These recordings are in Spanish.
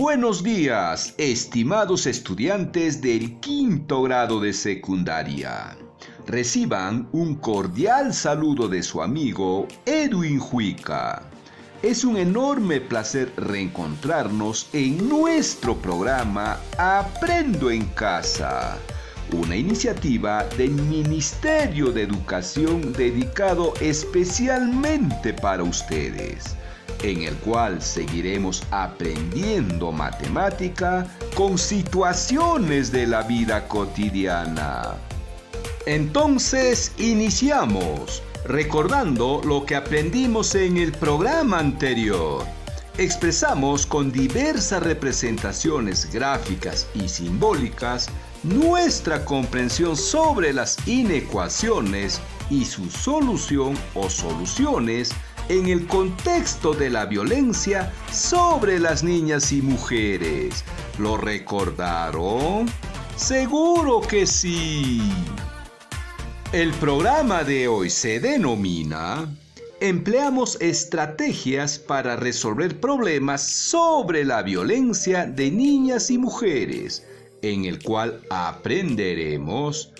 Buenos días, estimados estudiantes del quinto grado de secundaria. Reciban un cordial saludo de su amigo Edwin Juica. Es un enorme placer reencontrarnos en nuestro programa Aprendo en Casa, una iniciativa del Ministerio de Educación dedicado especialmente para ustedes, en el cual seguiremos aprendiendo matemática con situaciones de la vida cotidiana. Entonces, iniciamos recordando lo que aprendimos en el programa anterior. Expresamos con diversas representaciones gráficas y simbólicas nuestra comprensión sobre las inecuaciones y su solución o soluciones en el contexto de la violencia sobre las niñas y mujeres. ¿Lo recordaron? Seguro que sí. El programa de hoy se denomina Empleamos estrategias para resolver problemas sobre la violencia de niñas y mujeres, en el cual aprenderemos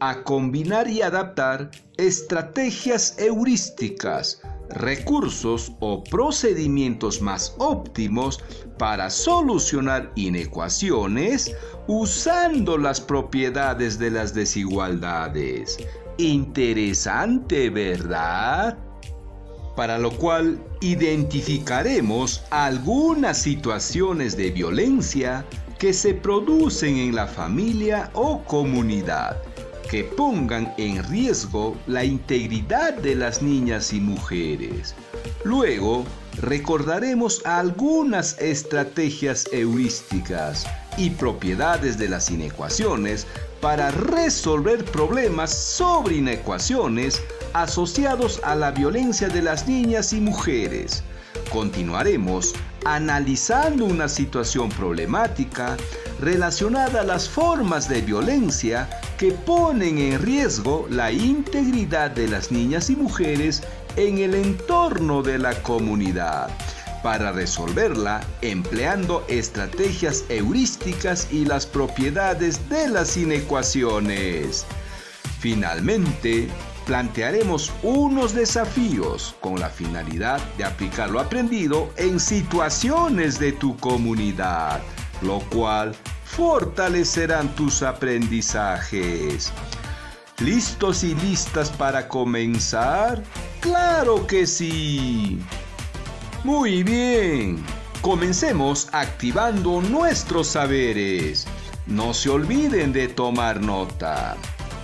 a combinar y adaptar estrategias heurísticas, recursos o procedimientos más óptimos para solucionar inecuaciones usando las propiedades de las desigualdades. Interesante, ¿verdad? Para lo cual identificaremos algunas situaciones de violencia que se producen en la familia o comunidad que pongan en riesgo la integridad de las niñas y mujeres. Luego, recordaremos algunas estrategias heurísticas y propiedades de las inecuaciones para resolver problemas sobre inecuaciones asociados a la violencia de las niñas y mujeres. Continuaremos analizando una situación problemática relacionada a las formas de violencia que ponen en riesgo la integridad de las niñas y mujeres en el entorno de la comunidad para resolverla empleando estrategias heurísticas y las propiedades de las inecuaciones. Finalmente, plantearemos unos desafíos con la finalidad de aplicar lo aprendido en situaciones de tu comunidad, lo cual fortalecerán tus aprendizajes. ¿Listos y listas para comenzar? Claro que sí. Muy bien, comencemos activando nuestros saberes. No se olviden de tomar nota.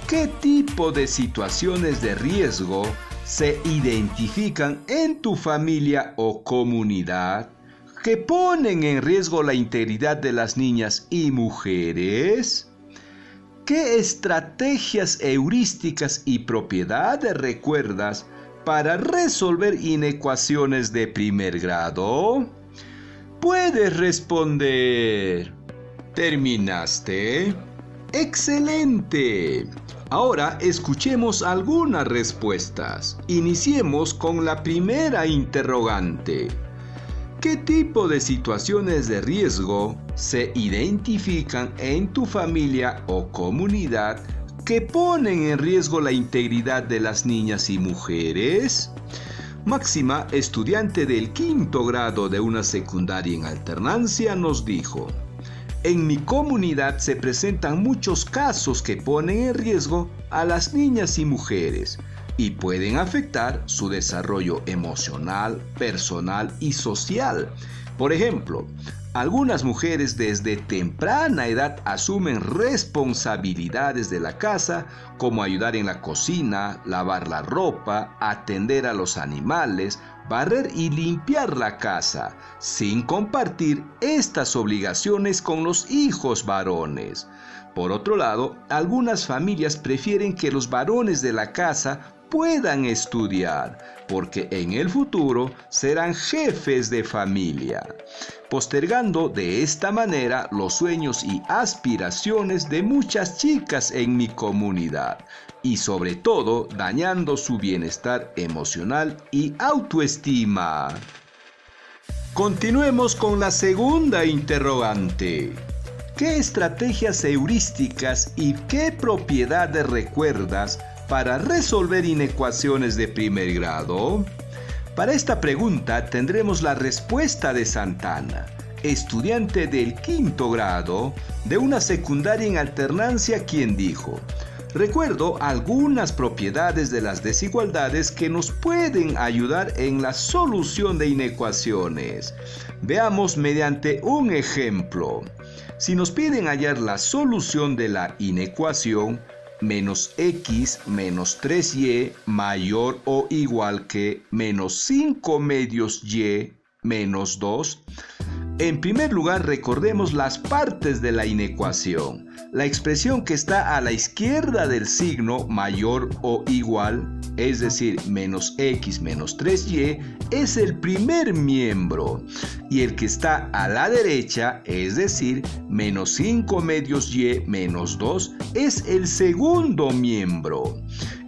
¿Qué tipo de situaciones de riesgo se identifican en tu familia o comunidad que ponen en riesgo la integridad de las niñas y mujeres? ¿Qué estrategias heurísticas y propiedades recuerdas para resolver inecuaciones de primer grado? Puedes responder. ¿Terminaste? ¡Excelente! Ahora escuchemos algunas respuestas. Iniciemos con la primera interrogante. ¿Qué tipo de situaciones de riesgo se identifican en tu familia o comunidad que ponen en riesgo la integridad de las niñas y mujeres? Máxima, estudiante del quinto grado de una secundaria en alternancia, nos dijo, en mi comunidad se presentan muchos casos que ponen en riesgo a las niñas y mujeres y pueden afectar su desarrollo emocional, personal y social. Por ejemplo, algunas mujeres desde temprana edad asumen responsabilidades de la casa como ayudar en la cocina, lavar la ropa, atender a los animales, barrer y limpiar la casa, sin compartir estas obligaciones con los hijos varones. Por otro lado, algunas familias prefieren que los varones de la casa puedan estudiar, porque en el futuro serán jefes de familia, postergando de esta manera los sueños y aspiraciones de muchas chicas en mi comunidad y sobre todo dañando su bienestar emocional y autoestima. Continuemos con la segunda interrogante. ¿Qué estrategias heurísticas y qué propiedades recuerdas para resolver inecuaciones de primer grado? Para esta pregunta tendremos la respuesta de Santana, estudiante del quinto grado de una secundaria en alternancia, quien dijo, Recuerdo algunas propiedades de las desigualdades que nos pueden ayudar en la solución de inecuaciones. Veamos mediante un ejemplo. Si nos piden hallar la solución de la inecuación, menos x menos 3y mayor o igual que menos 5 medios y menos 2, en primer lugar recordemos las partes de la inecuación. La expresión que está a la izquierda del signo mayor o igual, es decir, menos x menos 3y, es el primer miembro. Y el que está a la derecha, es decir, menos 5 medios y menos 2, es el segundo miembro.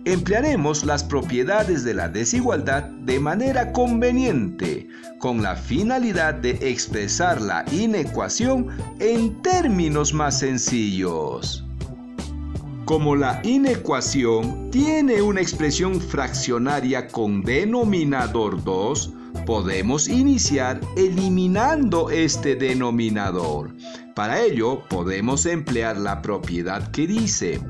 Emplearemos las propiedades de la desigualdad de manera conveniente, con la finalidad de expresar la inecuación en términos más sencillos. Como la inecuación tiene una expresión fraccionaria con denominador 2, podemos iniciar eliminando este denominador. Para ello podemos emplear la propiedad que dice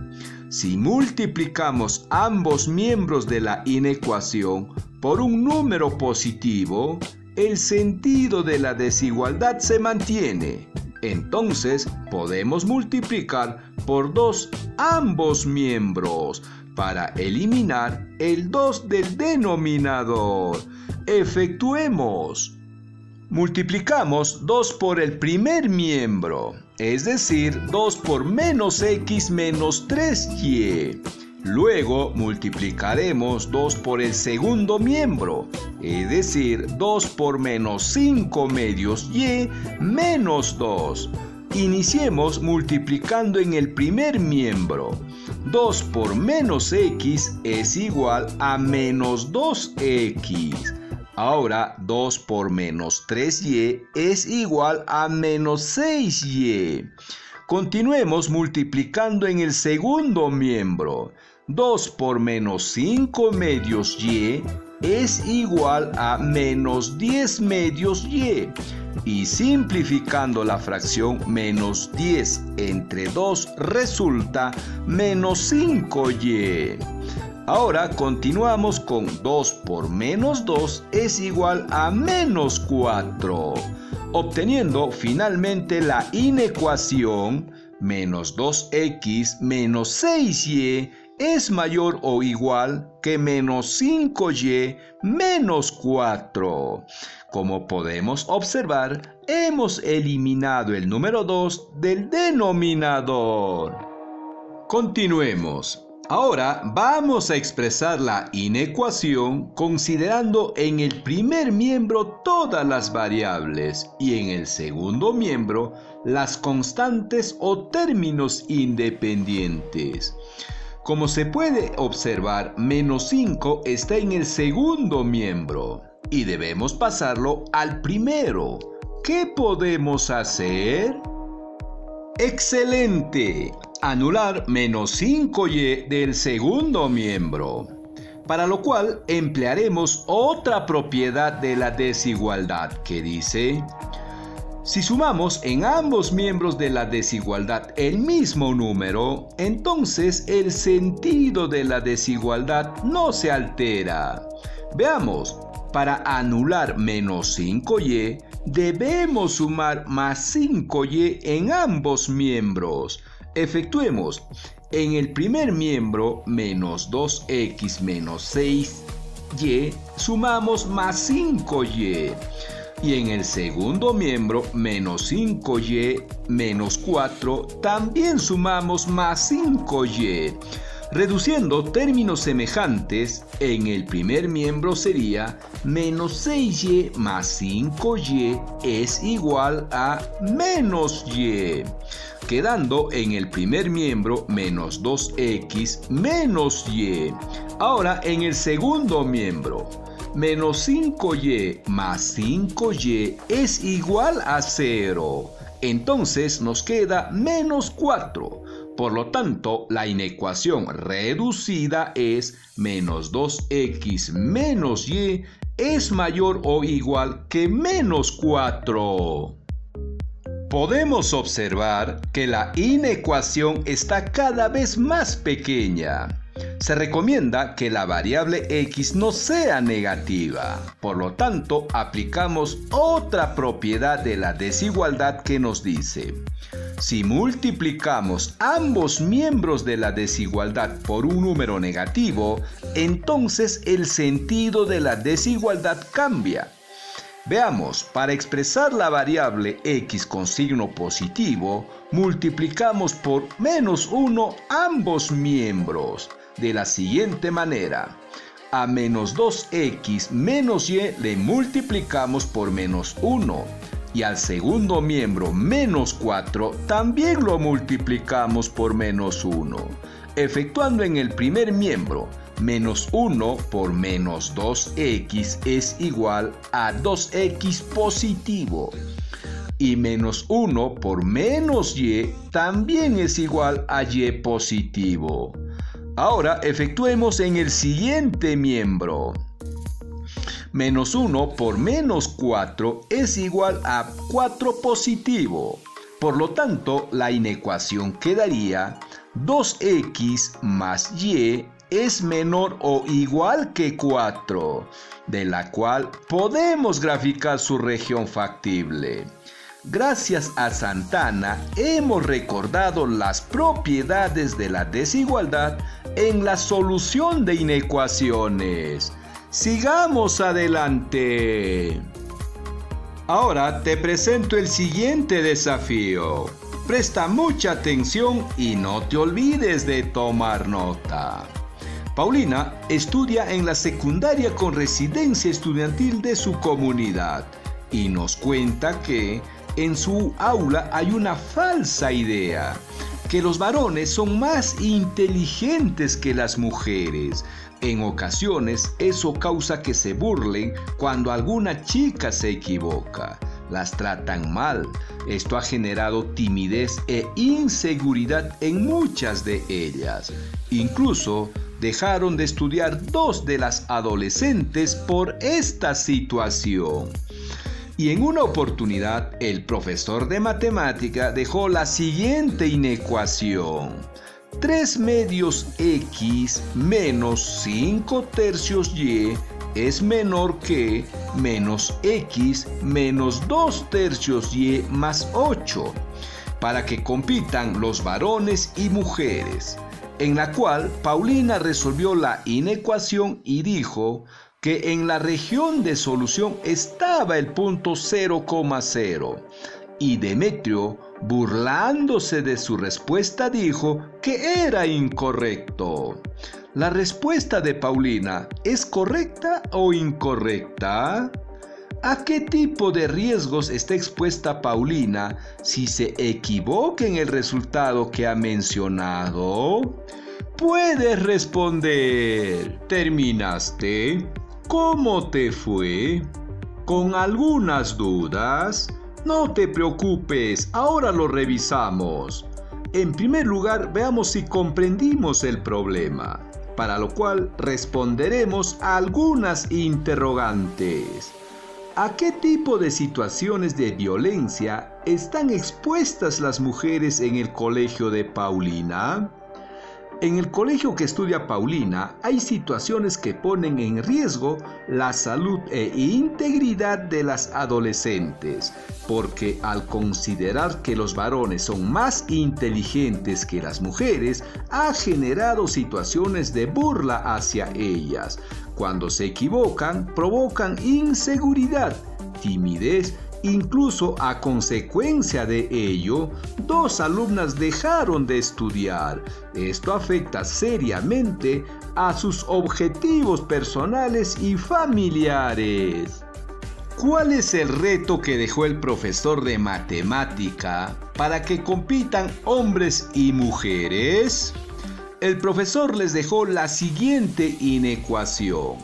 si multiplicamos ambos miembros de la inecuación por un número positivo, el sentido de la desigualdad se mantiene. Entonces podemos multiplicar por 2 ambos miembros para eliminar el 2 del denominador. Efectuemos. Multiplicamos 2 por el primer miembro, es decir, 2 por menos x menos 3y. Luego multiplicaremos 2 por el segundo miembro, es decir, 2 por menos 5 medios y menos 2. Iniciemos multiplicando en el primer miembro. 2 por menos x es igual a menos 2x. Ahora 2 por menos 3y es igual a menos 6y. Continuemos multiplicando en el segundo miembro. 2 por menos 5 medios y es igual a menos 10 medios y. Y simplificando la fracción menos 10 entre 2 resulta menos 5y. Ahora continuamos con 2 por menos 2 es igual a menos 4, obteniendo finalmente la inecuación menos 2x menos 6y es mayor o igual que menos 5y menos 4. Como podemos observar, hemos eliminado el número 2 del denominador. Continuemos. Ahora vamos a expresar la inecuación considerando en el primer miembro todas las variables y en el segundo miembro las constantes o términos independientes. Como se puede observar, menos 5 está en el segundo miembro y debemos pasarlo al primero. ¿Qué podemos hacer? ¡Excelente! anular menos 5y del segundo miembro, para lo cual emplearemos otra propiedad de la desigualdad que dice, si sumamos en ambos miembros de la desigualdad el mismo número, entonces el sentido de la desigualdad no se altera. Veamos, para anular menos 5y, debemos sumar más 5y en ambos miembros. Efectuemos en el primer miembro menos 2x menos 6 Y, sumamos más 5Y. Y en el segundo miembro, menos 5Y menos 4, también sumamos más 5Y. Reduciendo términos semejantes, en el primer miembro sería menos 6y más 5y es igual a menos y, quedando en el primer miembro menos 2x menos y. Ahora en el segundo miembro, menos 5y más 5y es igual a 0. Entonces nos queda menos 4 por lo tanto, la inecuación reducida es menos 2x menos y es mayor o igual que menos 4. Podemos observar que la inecuación está cada vez más pequeña. Se recomienda que la variable x no sea negativa. Por lo tanto, aplicamos otra propiedad de la desigualdad que nos dice si multiplicamos ambos miembros de la desigualdad por un número negativo, entonces el sentido de la desigualdad cambia. Veamos, para expresar la variable x con signo positivo, multiplicamos por menos 1 ambos miembros, de la siguiente manera. A menos 2x menos y le multiplicamos por menos 1 y al segundo miembro menos 4 también lo multiplicamos por menos 1, efectuando en el primer miembro menos 1 por menos 2x es igual a 2x positivo. Y menos 1 por menos y también es igual a y positivo. Ahora efectuemos en el siguiente miembro menos 1 por menos 4 es igual a 4 positivo. Por lo tanto, la inecuación quedaría 2x más y es menor o igual que 4, de la cual podemos graficar su región factible. Gracias a Santana hemos recordado las propiedades de la desigualdad en la solución de inecuaciones. Sigamos adelante. Ahora te presento el siguiente desafío. Presta mucha atención y no te olvides de tomar nota. Paulina estudia en la secundaria con residencia estudiantil de su comunidad y nos cuenta que en su aula hay una falsa idea, que los varones son más inteligentes que las mujeres, en ocasiones eso causa que se burlen cuando alguna chica se equivoca. Las tratan mal. Esto ha generado timidez e inseguridad en muchas de ellas. Incluso dejaron de estudiar dos de las adolescentes por esta situación. Y en una oportunidad, el profesor de matemática dejó la siguiente inecuación. 3 medios x menos 5 tercios y es menor que menos x menos 2 tercios y más 8, para que compitan los varones y mujeres, en la cual Paulina resolvió la inecuación y dijo que en la región de solución estaba el punto 0,0 y Demetrio burlándose de su respuesta, dijo que era incorrecto. ¿La respuesta de Paulina es correcta o incorrecta? ¿A qué tipo de riesgos está expuesta Paulina si se equivoca en el resultado que ha mencionado? Puedes responder. ¿Terminaste? ¿Cómo te fue? ¿Con algunas dudas? No te preocupes, ahora lo revisamos. En primer lugar, veamos si comprendimos el problema, para lo cual responderemos a algunas interrogantes. ¿A qué tipo de situaciones de violencia están expuestas las mujeres en el colegio de Paulina? En el colegio que estudia Paulina hay situaciones que ponen en riesgo la salud e integridad de las adolescentes, porque al considerar que los varones son más inteligentes que las mujeres, ha generado situaciones de burla hacia ellas, cuando se equivocan, provocan inseguridad, timidez Incluso a consecuencia de ello, dos alumnas dejaron de estudiar. Esto afecta seriamente a sus objetivos personales y familiares. ¿Cuál es el reto que dejó el profesor de matemática para que compitan hombres y mujeres? El profesor les dejó la siguiente inecuación.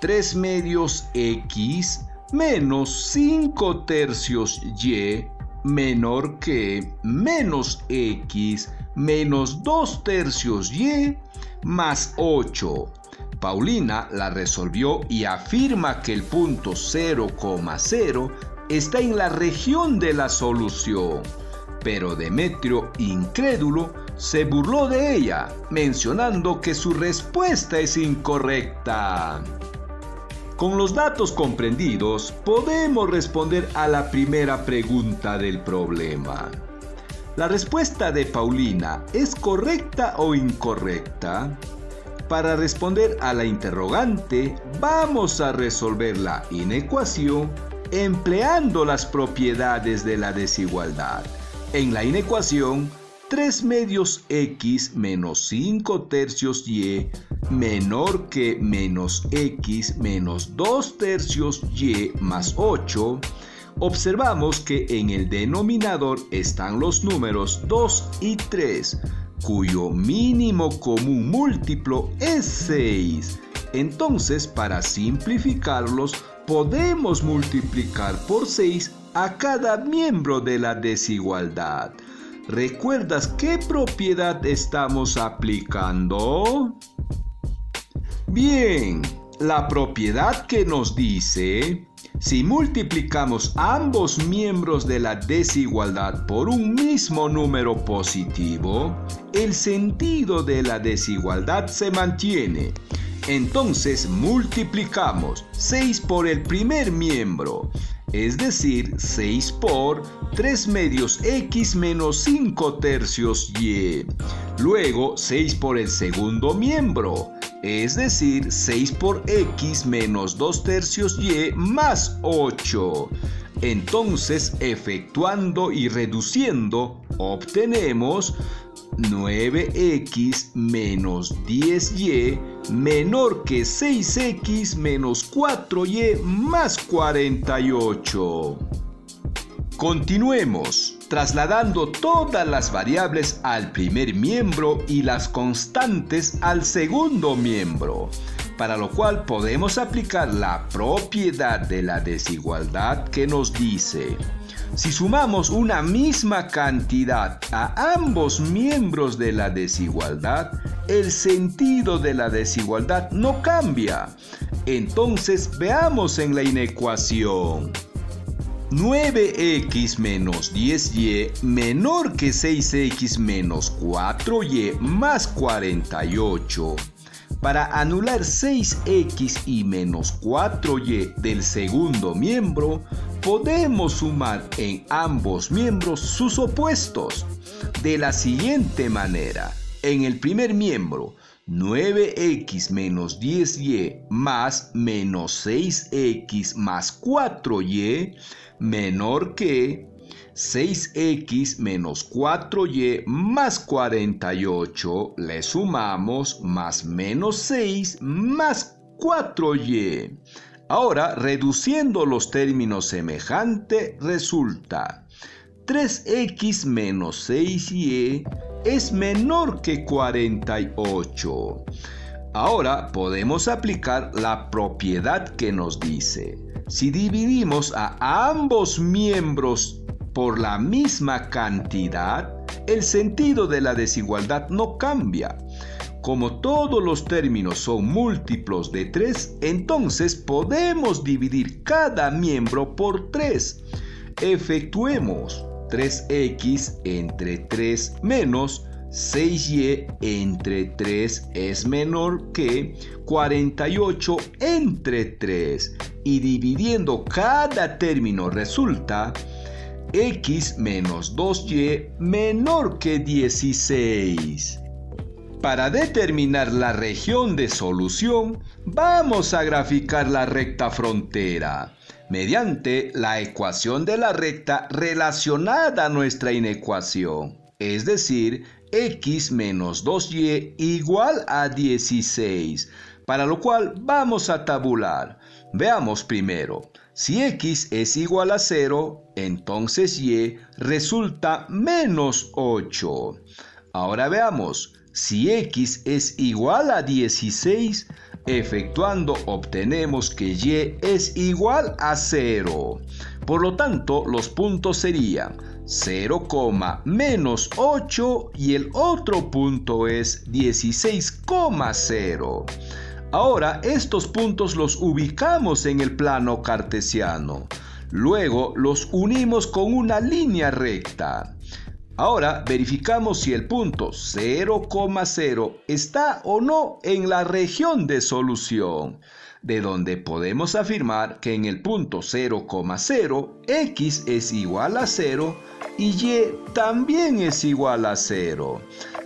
3 medios x menos 5 tercios y menor que menos x menos 2 tercios y más 8. Paulina la resolvió y afirma que el punto 0,0 está en la región de la solución. Pero Demetrio, incrédulo, se burló de ella, mencionando que su respuesta es incorrecta. Con los datos comprendidos, podemos responder a la primera pregunta del problema. ¿La respuesta de Paulina es correcta o incorrecta? Para responder a la interrogante, vamos a resolver la inecuación empleando las propiedades de la desigualdad. En la inecuación, 3 medios x menos 5 tercios y menor que menos x menos 2 tercios y más 8, observamos que en el denominador están los números 2 y 3, cuyo mínimo común múltiplo es 6. Entonces, para simplificarlos, podemos multiplicar por 6 a cada miembro de la desigualdad. ¿Recuerdas qué propiedad estamos aplicando? Bien, la propiedad que nos dice, si multiplicamos ambos miembros de la desigualdad por un mismo número positivo, el sentido de la desigualdad se mantiene. Entonces multiplicamos 6 por el primer miembro, es decir, 6 por 3 medios x menos 5 tercios y. Luego 6 por el segundo miembro, es decir, 6 por x menos 2 tercios y más 8. Entonces, efectuando y reduciendo, obtenemos 9x menos 10y menor que 6x menos 4y más 48. Continuemos, trasladando todas las variables al primer miembro y las constantes al segundo miembro, para lo cual podemos aplicar la propiedad de la desigualdad que nos dice si sumamos una misma cantidad a ambos miembros de la desigualdad, el sentido de la desigualdad no cambia. Entonces veamos en la inecuación. 9x menos 10y menor que 6x menos 4y más 48 para anular 6x y menos 4y del segundo miembro, podemos sumar en ambos miembros sus opuestos de la siguiente manera. En el primer miembro, 9x menos 10y más menos 6x más 4y menor que 6x menos 4y más 48 le sumamos más menos 6 más 4y. Ahora, reduciendo los términos semejantes, resulta 3x menos 6y es menor que 48. Ahora podemos aplicar la propiedad que nos dice, si dividimos a ambos miembros por la misma cantidad, el sentido de la desigualdad no cambia. Como todos los términos son múltiplos de 3, entonces podemos dividir cada miembro por 3. Efectuemos 3x entre 3 menos 6y entre 3 es menor que 48 entre 3 y dividiendo cada término resulta x menos 2y menor que 16. Para determinar la región de solución, vamos a graficar la recta frontera mediante la ecuación de la recta relacionada a nuestra inecuación, es decir, x menos 2y igual a 16, para lo cual vamos a tabular. Veamos primero, si x es igual a 0, entonces y resulta menos 8. Ahora veamos, si x es igual a 16, efectuando obtenemos que y es igual a 0. Por lo tanto, los puntos serían 0, menos 8 y el otro punto es 16,0. Ahora estos puntos los ubicamos en el plano cartesiano. Luego los unimos con una línea recta. Ahora verificamos si el punto 0,0 está o no en la región de solución, de donde podemos afirmar que en el punto 0,0 x es igual a 0 y y también es igual a 0.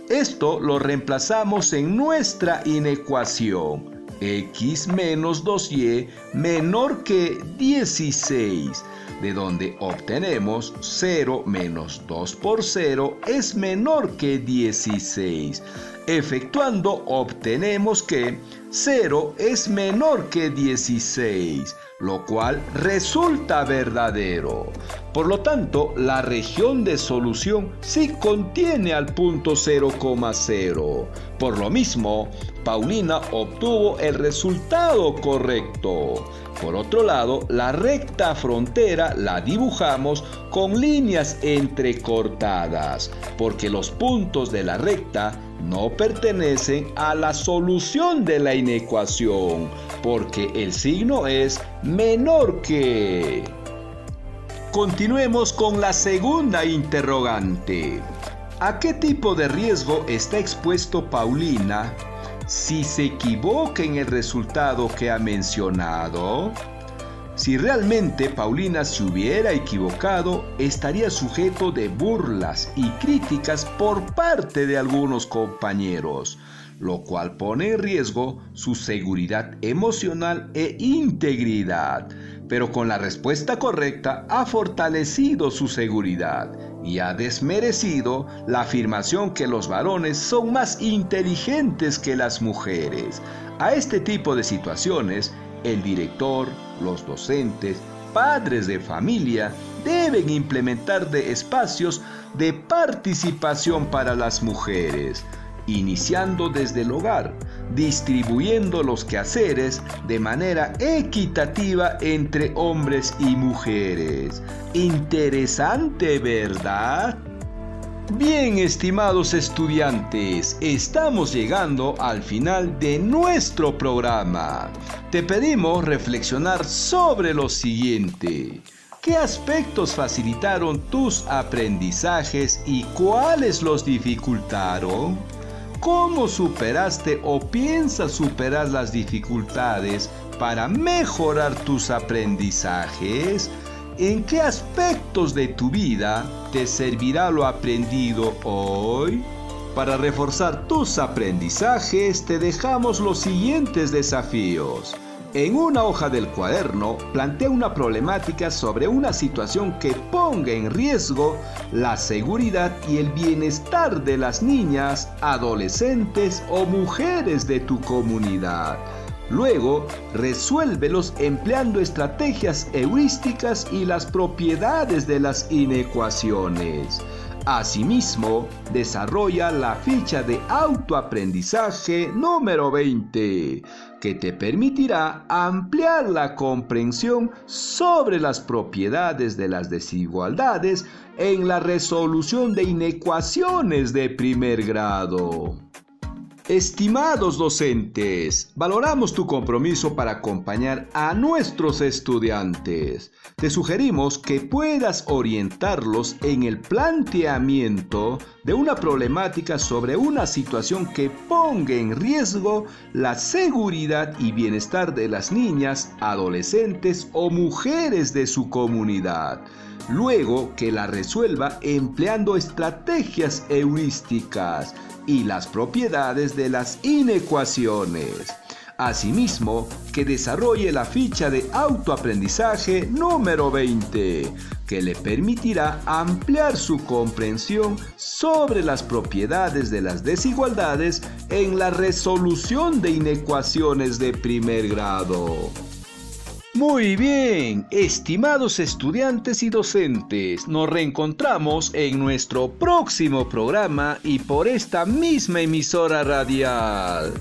Esto lo reemplazamos en nuestra inecuación x menos 2y menor que 16 de donde obtenemos 0 menos 2 por 0 es menor que 16. Efectuando obtenemos que 0 es menor que 16, lo cual resulta verdadero. Por lo tanto, la región de solución sí contiene al punto 0,0. Por lo mismo, Paulina obtuvo el resultado correcto. Por otro lado, la recta frontera la dibujamos con líneas entrecortadas, porque los puntos de la recta no pertenecen a la solución de la inecuación, porque el signo es menor que. Continuemos con la segunda interrogante. ¿A qué tipo de riesgo está expuesto Paulina si se equivoca en el resultado que ha mencionado? Si realmente Paulina se hubiera equivocado, estaría sujeto de burlas y críticas por parte de algunos compañeros, lo cual pone en riesgo su seguridad emocional e integridad. Pero con la respuesta correcta ha fortalecido su seguridad y ha desmerecido la afirmación que los varones son más inteligentes que las mujeres. A este tipo de situaciones, el director, los docentes, padres de familia deben implementar de espacios de participación para las mujeres iniciando desde el hogar, distribuyendo los quehaceres de manera equitativa entre hombres y mujeres. Interesante, ¿verdad? Bien, estimados estudiantes, estamos llegando al final de nuestro programa. Te pedimos reflexionar sobre lo siguiente. ¿Qué aspectos facilitaron tus aprendizajes y cuáles los dificultaron? ¿Cómo superaste o piensas superar las dificultades para mejorar tus aprendizajes? ¿En qué aspectos de tu vida te servirá lo aprendido hoy? Para reforzar tus aprendizajes te dejamos los siguientes desafíos. En una hoja del cuaderno plantea una problemática sobre una situación que ponga en riesgo la seguridad y el bienestar de las niñas, adolescentes o mujeres de tu comunidad. Luego, resuélvelos empleando estrategias heurísticas y las propiedades de las inecuaciones. Asimismo, desarrolla la ficha de autoaprendizaje número 20, que te permitirá ampliar la comprensión sobre las propiedades de las desigualdades en la resolución de inecuaciones de primer grado. Estimados docentes, valoramos tu compromiso para acompañar a nuestros estudiantes. Te sugerimos que puedas orientarlos en el planteamiento de una problemática sobre una situación que ponga en riesgo la seguridad y bienestar de las niñas, adolescentes o mujeres de su comunidad luego que la resuelva empleando estrategias heurísticas y las propiedades de las inecuaciones. Asimismo, que desarrolle la ficha de autoaprendizaje número 20, que le permitirá ampliar su comprensión sobre las propiedades de las desigualdades en la resolución de inecuaciones de primer grado. Muy bien, estimados estudiantes y docentes, nos reencontramos en nuestro próximo programa y por esta misma emisora radial.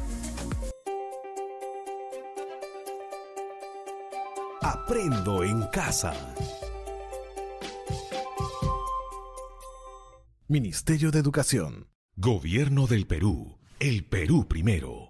Aprendo en casa. Ministerio de Educación. Gobierno del Perú. El Perú primero.